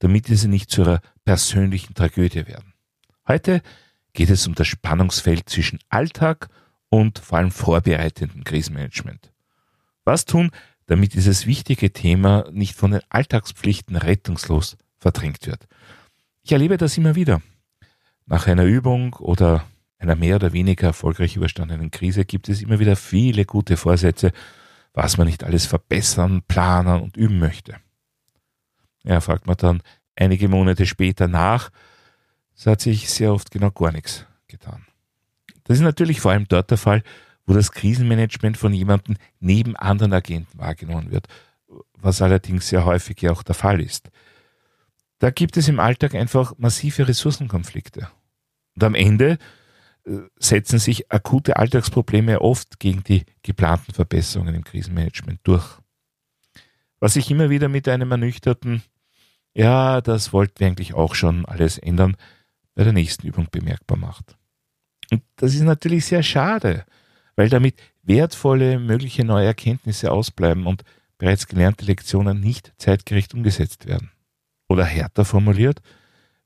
damit diese nicht zu ihrer persönlichen Tragödie werden. Heute geht es um das Spannungsfeld zwischen Alltag und vor allem vorbereitendem Krisenmanagement. Was tun, damit dieses wichtige Thema nicht von den Alltagspflichten rettungslos verdrängt wird? Ich erlebe das immer wieder. Nach einer Übung oder einer mehr oder weniger erfolgreich überstandenen Krise gibt es immer wieder viele gute Vorsätze, was man nicht alles verbessern, planen und üben möchte. Ja, fragt man dann einige Monate später nach, so hat sich sehr oft genau gar nichts getan. Das ist natürlich vor allem dort der Fall, wo das Krisenmanagement von jemandem neben anderen Agenten wahrgenommen wird, was allerdings sehr häufig ja auch der Fall ist. Da gibt es im Alltag einfach massive Ressourcenkonflikte. Und am Ende äh, setzen sich akute Alltagsprobleme oft gegen die geplanten Verbesserungen im Krisenmanagement durch. Was sich immer wieder mit einem ernüchterten, ja, das wollten wir eigentlich auch schon alles ändern, bei der nächsten Übung bemerkbar macht. Und das ist natürlich sehr schade, weil damit wertvolle mögliche neue Erkenntnisse ausbleiben und bereits gelernte Lektionen nicht zeitgerecht umgesetzt werden. Oder härter formuliert,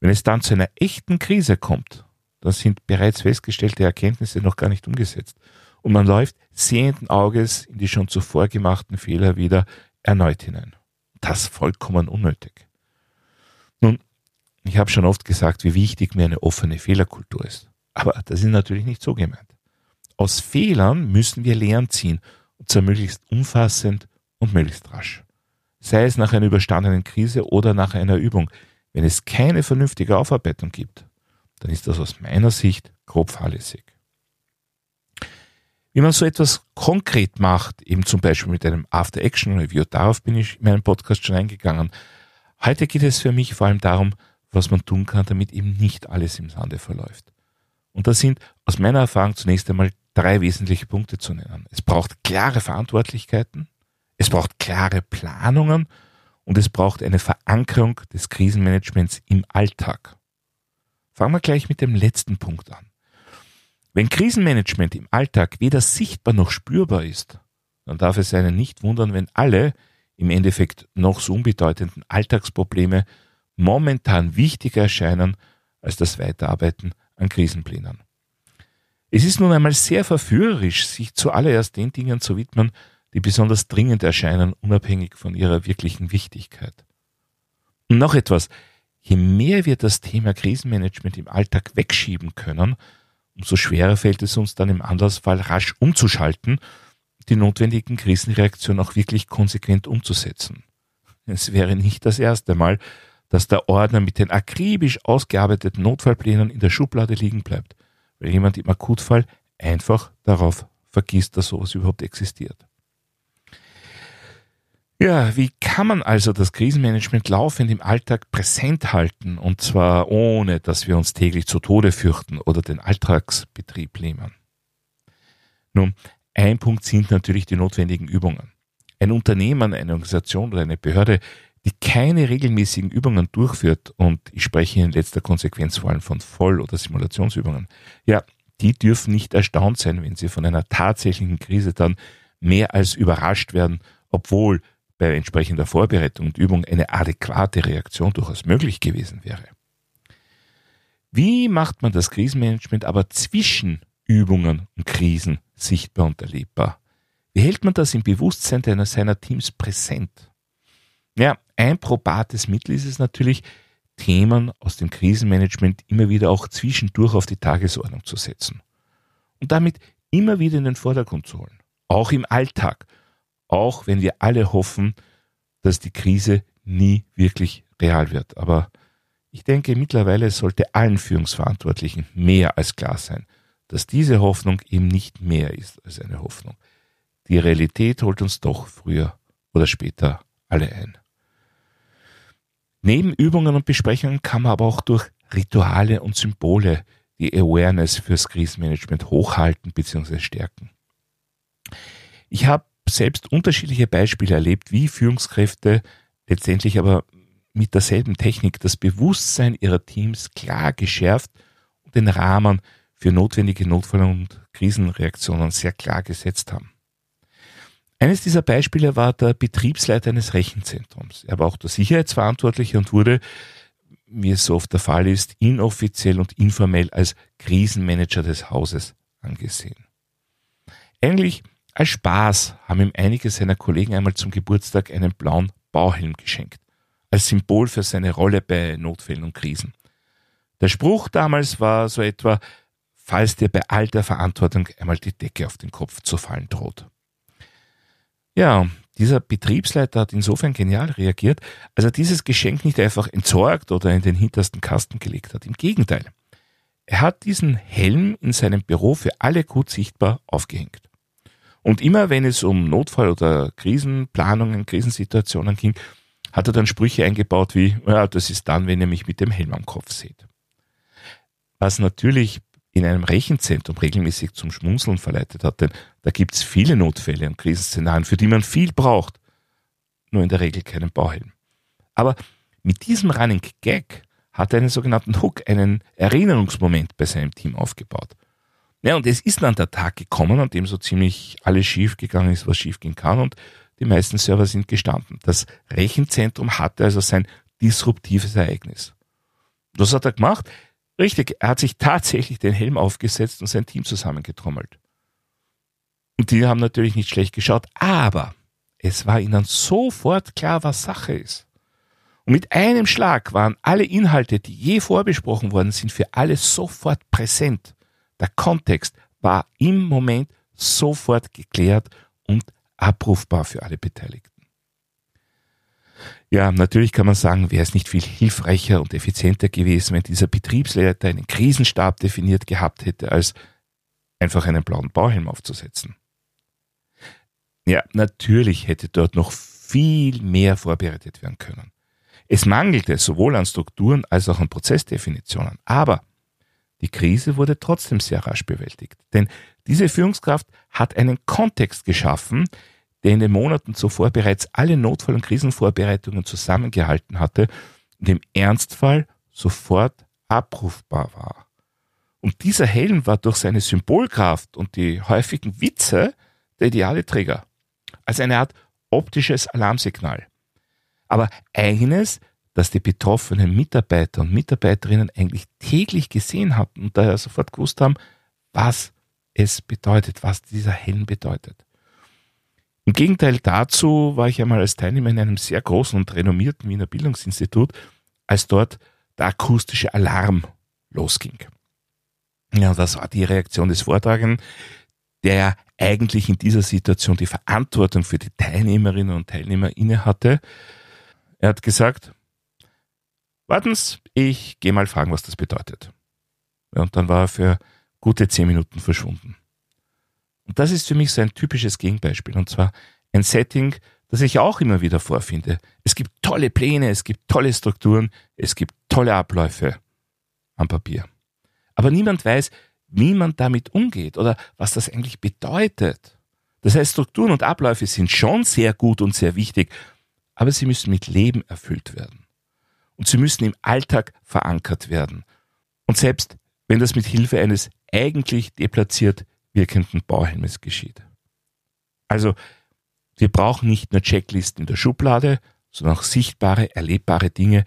wenn es dann zu einer echten Krise kommt, dann sind bereits festgestellte Erkenntnisse noch gar nicht umgesetzt. Und man läuft sehenden Auges in die schon zuvor gemachten Fehler wieder erneut hinein. Das vollkommen unnötig. Nun, ich habe schon oft gesagt, wie wichtig mir eine offene Fehlerkultur ist. Aber das ist natürlich nicht so gemeint. Aus Fehlern müssen wir Lehren ziehen, und zwar möglichst umfassend und möglichst rasch. Sei es nach einer überstandenen Krise oder nach einer Übung. Wenn es keine vernünftige Aufarbeitung gibt, dann ist das aus meiner Sicht grob fahrlässig. Wie man so etwas konkret macht, eben zum Beispiel mit einem After-Action-Review, darauf bin ich in meinem Podcast schon eingegangen. Heute geht es für mich vor allem darum, was man tun kann, damit eben nicht alles im Sande verläuft. Und da sind aus meiner Erfahrung zunächst einmal drei wesentliche Punkte zu nennen. Es braucht klare Verantwortlichkeiten, es braucht klare Planungen und es braucht eine Verankerung des Krisenmanagements im Alltag. Fangen wir gleich mit dem letzten Punkt an. Wenn Krisenmanagement im Alltag weder sichtbar noch spürbar ist, dann darf es einen nicht wundern, wenn alle im Endeffekt noch so unbedeutenden Alltagsprobleme momentan wichtiger erscheinen als das Weiterarbeiten an Krisenplänen. Es ist nun einmal sehr verführerisch, sich zuallererst den Dingen zu widmen, die besonders dringend erscheinen, unabhängig von ihrer wirklichen Wichtigkeit. Und noch etwas, je mehr wir das Thema Krisenmanagement im Alltag wegschieben können, umso schwerer fällt es uns dann im Andersfall rasch umzuschalten, die notwendigen Krisenreaktionen auch wirklich konsequent umzusetzen. Es wäre nicht das erste Mal, dass der Ordner mit den akribisch ausgearbeiteten Notfallplänen in der Schublade liegen bleibt, weil jemand im Akutfall einfach darauf vergisst, dass sowas überhaupt existiert. Ja, wie kann man also das Krisenmanagement laufend im Alltag präsent halten und zwar ohne, dass wir uns täglich zu Tode fürchten oder den Alltagsbetrieb lähmen? Nun, ein Punkt sind natürlich die notwendigen Übungen. Ein Unternehmen, eine Organisation oder eine Behörde die keine regelmäßigen Übungen durchführt, und ich spreche in letzter Konsequenz vor allem von Voll- oder Simulationsübungen, ja, die dürfen nicht erstaunt sein, wenn sie von einer tatsächlichen Krise dann mehr als überrascht werden, obwohl bei entsprechender Vorbereitung und Übung eine adäquate Reaktion durchaus möglich gewesen wäre. Wie macht man das Krisenmanagement aber zwischen Übungen und Krisen sichtbar und erlebbar? Wie hält man das im Bewusstsein seiner Teams präsent? Ja, ein probates Mittel ist es natürlich, Themen aus dem Krisenmanagement immer wieder auch zwischendurch auf die Tagesordnung zu setzen. Und damit immer wieder in den Vordergrund zu holen. Auch im Alltag. Auch wenn wir alle hoffen, dass die Krise nie wirklich real wird. Aber ich denke, mittlerweile sollte allen Führungsverantwortlichen mehr als klar sein, dass diese Hoffnung eben nicht mehr ist als eine Hoffnung. Die Realität holt uns doch früher oder später alle ein. Neben Übungen und Besprechungen kann man aber auch durch Rituale und Symbole die Awareness fürs Krisenmanagement hochhalten bzw. stärken. Ich habe selbst unterschiedliche Beispiele erlebt, wie Führungskräfte letztendlich aber mit derselben Technik das Bewusstsein ihrer Teams klar geschärft und den Rahmen für notwendige Notfall- und Krisenreaktionen sehr klar gesetzt haben. Eines dieser Beispiele war der Betriebsleiter eines Rechenzentrums. Er war auch der Sicherheitsverantwortliche und wurde, wie es so oft der Fall ist, inoffiziell und informell als Krisenmanager des Hauses angesehen. Eigentlich als Spaß haben ihm einige seiner Kollegen einmal zum Geburtstag einen blauen Bauhelm geschenkt, als Symbol für seine Rolle bei Notfällen und Krisen. Der Spruch damals war so etwa, falls dir bei all der Verantwortung einmal die Decke auf den Kopf zu fallen droht. Ja, dieser Betriebsleiter hat insofern genial reagiert, als er dieses Geschenk nicht einfach entsorgt oder in den hintersten Kasten gelegt hat. Im Gegenteil. Er hat diesen Helm in seinem Büro für alle gut sichtbar aufgehängt. Und immer wenn es um Notfall- oder Krisenplanungen, Krisensituationen ging, hat er dann Sprüche eingebaut wie, ja, das ist dann, wenn ihr mich mit dem Helm am Kopf seht. Was natürlich in einem Rechenzentrum regelmäßig zum Schmunzeln verleitet hat, denn da gibt es viele Notfälle und Krisenszenarien, für die man viel braucht, nur in der Regel keinen Bauhelm. Aber mit diesem Running Gag hat er einen sogenannten Hook, einen Erinnerungsmoment bei seinem Team aufgebaut. Ja, und es ist dann der Tag gekommen, an dem so ziemlich alles schief gegangen ist, was schief gehen kann und die meisten Server sind gestanden. Das Rechenzentrum hatte also sein disruptives Ereignis. Was hat er gemacht? Richtig, er hat sich tatsächlich den Helm aufgesetzt und sein Team zusammengetrommelt. Und die haben natürlich nicht schlecht geschaut, aber es war ihnen sofort klar, was Sache ist. Und mit einem Schlag waren alle Inhalte, die je vorbesprochen worden sind, für alle sofort präsent. Der Kontext war im Moment sofort geklärt und abrufbar für alle Beteiligten. Ja, natürlich kann man sagen, wäre es nicht viel hilfreicher und effizienter gewesen, wenn dieser Betriebsleiter einen Krisenstab definiert gehabt hätte, als einfach einen blauen Bauhelm aufzusetzen. Ja, natürlich hätte dort noch viel mehr vorbereitet werden können. Es mangelte sowohl an Strukturen als auch an Prozessdefinitionen. Aber die Krise wurde trotzdem sehr rasch bewältigt. Denn diese Führungskraft hat einen Kontext geschaffen, der in den Monaten zuvor bereits alle Notfall- und Krisenvorbereitungen zusammengehalten hatte und im Ernstfall sofort abrufbar war. Und dieser Helm war durch seine Symbolkraft und die häufigen Witze der ideale Träger. Als eine Art optisches Alarmsignal. Aber eines, das die betroffenen Mitarbeiter und Mitarbeiterinnen eigentlich täglich gesehen hatten und daher sofort gewusst haben, was es bedeutet, was dieser Helm bedeutet. Im Gegenteil dazu war ich einmal als Teilnehmer in einem sehr großen und renommierten Wiener Bildungsinstitut, als dort der akustische Alarm losging. Ja, das war die Reaktion des Vortragenden, der eigentlich in dieser Situation die Verantwortung für die Teilnehmerinnen und Teilnehmer inne hatte. Er hat gesagt, warten's, ich gehe mal fragen, was das bedeutet. Und dann war er für gute zehn Minuten verschwunden. Und das ist für mich so ein typisches Gegenbeispiel. Und zwar ein Setting, das ich auch immer wieder vorfinde. Es gibt tolle Pläne, es gibt tolle Strukturen, es gibt tolle Abläufe am Papier. Aber niemand weiß, wie man damit umgeht oder was das eigentlich bedeutet. Das heißt, Strukturen und Abläufe sind schon sehr gut und sehr wichtig, aber sie müssen mit Leben erfüllt werden. Und sie müssen im Alltag verankert werden. Und selbst wenn das mit Hilfe eines eigentlich deplatziert wirkenden Bauhelmes geschieht. Also, wir brauchen nicht nur Checklisten in der Schublade, sondern auch sichtbare, erlebbare Dinge,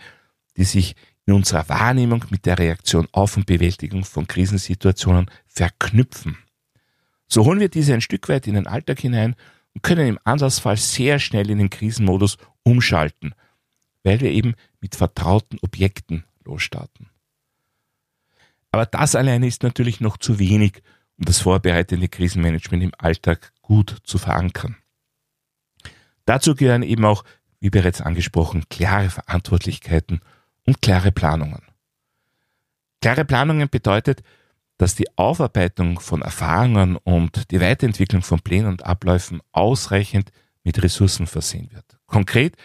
die sich in unserer Wahrnehmung mit der Reaktion auf und Bewältigung von Krisensituationen verknüpfen. So holen wir diese ein Stück weit in den Alltag hinein und können im Anlassfall sehr schnell in den Krisenmodus umschalten, weil wir eben mit vertrauten Objekten losstarten. Aber das alleine ist natürlich noch zu wenig, um das vorbereitende Krisenmanagement im Alltag gut zu verankern. Dazu gehören eben auch, wie bereits angesprochen, klare Verantwortlichkeiten und klare Planungen. Klare Planungen bedeutet, dass die Aufarbeitung von Erfahrungen und die Weiterentwicklung von Plänen und Abläufen ausreichend mit Ressourcen versehen wird. Konkret,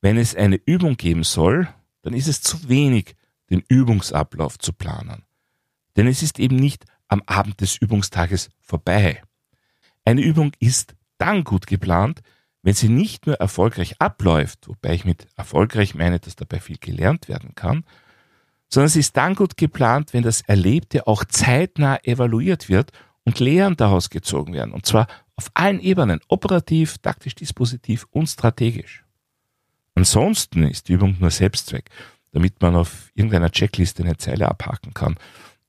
wenn es eine Übung geben soll, dann ist es zu wenig, den Übungsablauf zu planen. Denn es ist eben nicht am Abend des Übungstages vorbei. Eine Übung ist dann gut geplant, wenn sie nicht nur erfolgreich abläuft, wobei ich mit erfolgreich meine, dass dabei viel gelernt werden kann, sondern sie ist dann gut geplant, wenn das Erlebte auch zeitnah evaluiert wird und Lehren daraus gezogen werden. Und zwar auf allen Ebenen, operativ, taktisch, dispositiv und strategisch. Ansonsten ist die Übung nur Selbstzweck, damit man auf irgendeiner Checkliste eine Zeile abhaken kann.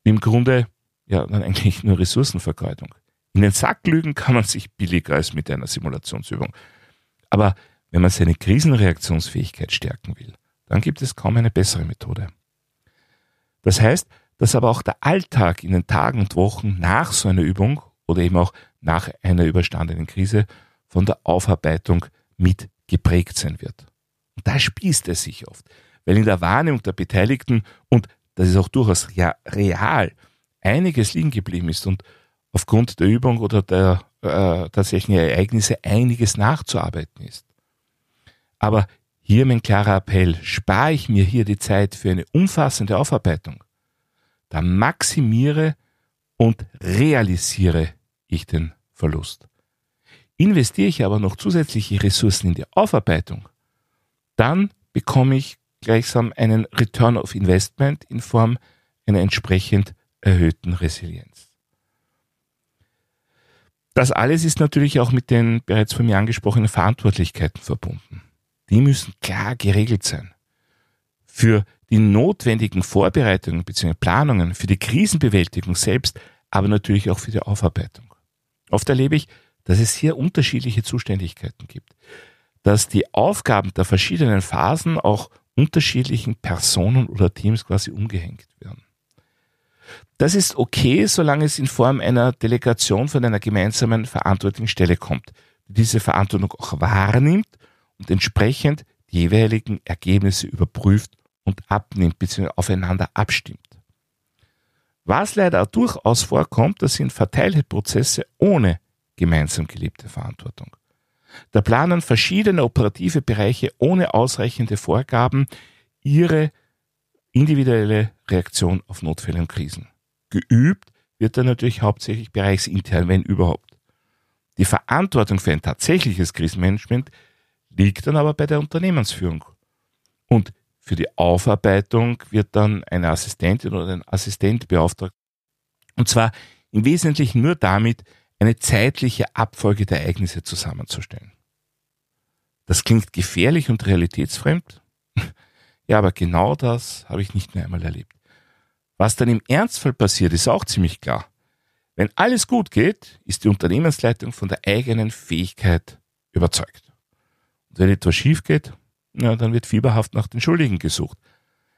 Im Grunde ja dann eigentlich nur Ressourcenvergeudung. In den Sack lügen kann man sich billiger als mit einer Simulationsübung. Aber wenn man seine Krisenreaktionsfähigkeit stärken will, dann gibt es kaum eine bessere Methode. Das heißt, dass aber auch der Alltag in den Tagen und Wochen nach so einer Übung oder eben auch nach einer überstandenen Krise von der Aufarbeitung mit geprägt sein wird. Und da spießt es sich oft, weil in der Wahrnehmung der Beteiligten, und das ist auch durchaus ja, real, einiges liegen geblieben ist und aufgrund der Übung oder der äh, tatsächlichen Ereignisse einiges nachzuarbeiten ist. Aber hier mein klarer Appell, spare ich mir hier die Zeit für eine umfassende Aufarbeitung, dann maximiere und realisiere ich den Verlust. Investiere ich aber noch zusätzliche Ressourcen in die Aufarbeitung, dann bekomme ich gleichsam einen Return of Investment in Form einer entsprechend erhöhten Resilienz. Das alles ist natürlich auch mit den bereits von mir angesprochenen Verantwortlichkeiten verbunden. Die müssen klar geregelt sein. Für die notwendigen Vorbereitungen bzw. Planungen, für die Krisenbewältigung selbst, aber natürlich auch für die Aufarbeitung. Oft erlebe ich, dass es hier unterschiedliche Zuständigkeiten gibt, dass die Aufgaben der verschiedenen Phasen auch unterschiedlichen Personen oder Teams quasi umgehängt werden. Das ist okay, solange es in Form einer Delegation von einer gemeinsamen verantwortlichen Stelle kommt, die diese Verantwortung auch wahrnimmt und entsprechend die jeweiligen Ergebnisse überprüft und abnimmt bzw. aufeinander abstimmt. Was leider durchaus vorkommt, das sind verteilte Prozesse ohne gemeinsam gelebte Verantwortung. Da planen verschiedene operative Bereiche ohne ausreichende Vorgaben ihre individuelle Reaktion auf Notfälle und Krisen. Geübt wird dann natürlich hauptsächlich bereichsintern, wenn überhaupt. Die Verantwortung für ein tatsächliches Krisenmanagement liegt dann aber bei der Unternehmensführung. Und für die Aufarbeitung wird dann eine Assistentin oder ein Assistent beauftragt. Und zwar im Wesentlichen nur damit, eine zeitliche Abfolge der Ereignisse zusammenzustellen. Das klingt gefährlich und realitätsfremd. Ja, aber genau das habe ich nicht mehr einmal erlebt. Was dann im Ernstfall passiert, ist auch ziemlich klar. Wenn alles gut geht, ist die Unternehmensleitung von der eigenen Fähigkeit überzeugt. Und wenn etwas schief geht, ja, dann wird fieberhaft nach den Schuldigen gesucht.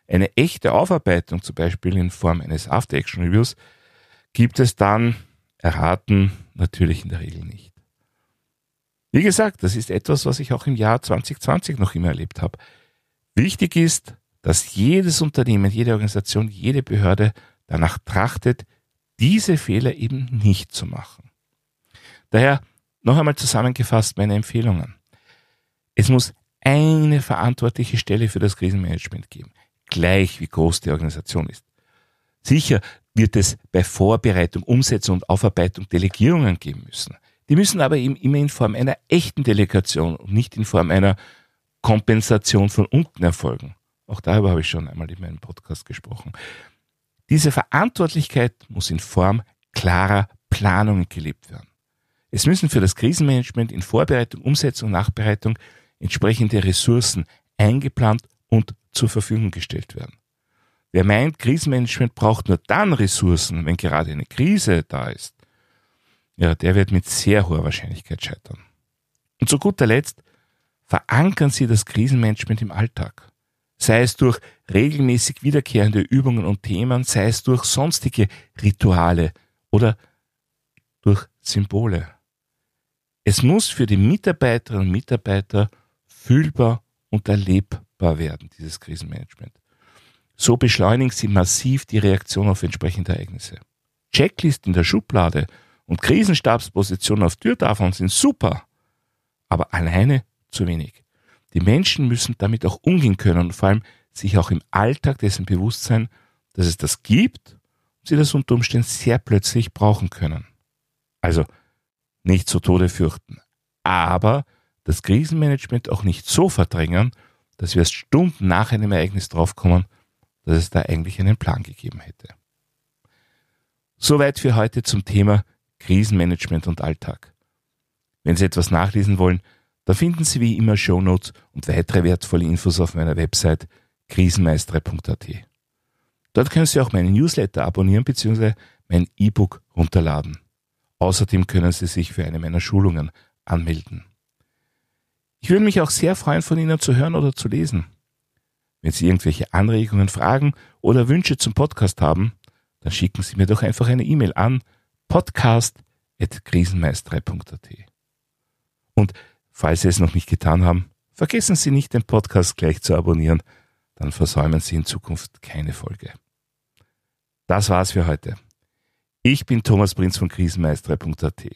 Eine echte Aufarbeitung, zum Beispiel in Form eines After-Action-Reviews, gibt es dann erraten natürlich in der Regel nicht. Wie gesagt, das ist etwas, was ich auch im Jahr 2020 noch immer erlebt habe. Wichtig ist, dass jedes Unternehmen, jede Organisation, jede Behörde danach trachtet, diese Fehler eben nicht zu machen. Daher noch einmal zusammengefasst meine Empfehlungen. Es muss eine verantwortliche Stelle für das Krisenmanagement geben, gleich wie groß die Organisation ist. Sicher wird es bei Vorbereitung, Umsetzung und Aufarbeitung Delegierungen geben müssen. Die müssen aber eben immer in Form einer echten Delegation und nicht in Form einer Kompensation von unten erfolgen. Auch darüber habe ich schon einmal in meinem Podcast gesprochen. Diese Verantwortlichkeit muss in Form klarer Planungen gelebt werden. Es müssen für das Krisenmanagement in Vorbereitung, Umsetzung, Nachbereitung entsprechende Ressourcen eingeplant und zur Verfügung gestellt werden. Wer meint, Krisenmanagement braucht nur dann Ressourcen, wenn gerade eine Krise da ist, ja, der wird mit sehr hoher Wahrscheinlichkeit scheitern. Und zu guter Letzt, verankern Sie das Krisenmanagement im Alltag. Sei es durch regelmäßig wiederkehrende Übungen und Themen, sei es durch sonstige Rituale oder durch Symbole. Es muss für die Mitarbeiterinnen und Mitarbeiter fühlbar und erlebbar werden, dieses Krisenmanagement. So beschleunigen sie massiv die Reaktion auf entsprechende Ereignisse. Checklist in der Schublade und Krisenstabspositionen auf Türtafeln sind super, aber alleine zu wenig. Die Menschen müssen damit auch umgehen können und vor allem sich auch im Alltag dessen bewusst sein, dass es das gibt und sie das unter Umständen sehr plötzlich brauchen können. Also nicht zu Tode fürchten, aber das Krisenmanagement auch nicht so verdrängen, dass wir erst Stunden nach einem Ereignis draufkommen, dass es da eigentlich einen Plan gegeben hätte. Soweit für heute zum Thema Krisenmanagement und Alltag. Wenn Sie etwas nachlesen wollen, da finden Sie wie immer Shownotes und weitere wertvolle Infos auf meiner Website krisenmeistere.at. Dort können Sie auch meinen Newsletter abonnieren bzw. mein E-Book runterladen. Außerdem können Sie sich für eine meiner Schulungen anmelden. Ich würde mich auch sehr freuen, von Ihnen zu hören oder zu lesen. Wenn Sie irgendwelche Anregungen, Fragen oder Wünsche zum Podcast haben, dann schicken Sie mir doch einfach eine E-Mail an podcast.krisenmeister.at. Und falls Sie es noch nicht getan haben, vergessen Sie nicht, den Podcast gleich zu abonnieren, dann versäumen Sie in Zukunft keine Folge. Das war's für heute. Ich bin Thomas Prinz von krisenmeister.at.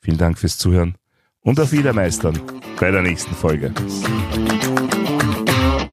Vielen Dank fürs Zuhören und auf Wiedermeistern bei der nächsten Folge.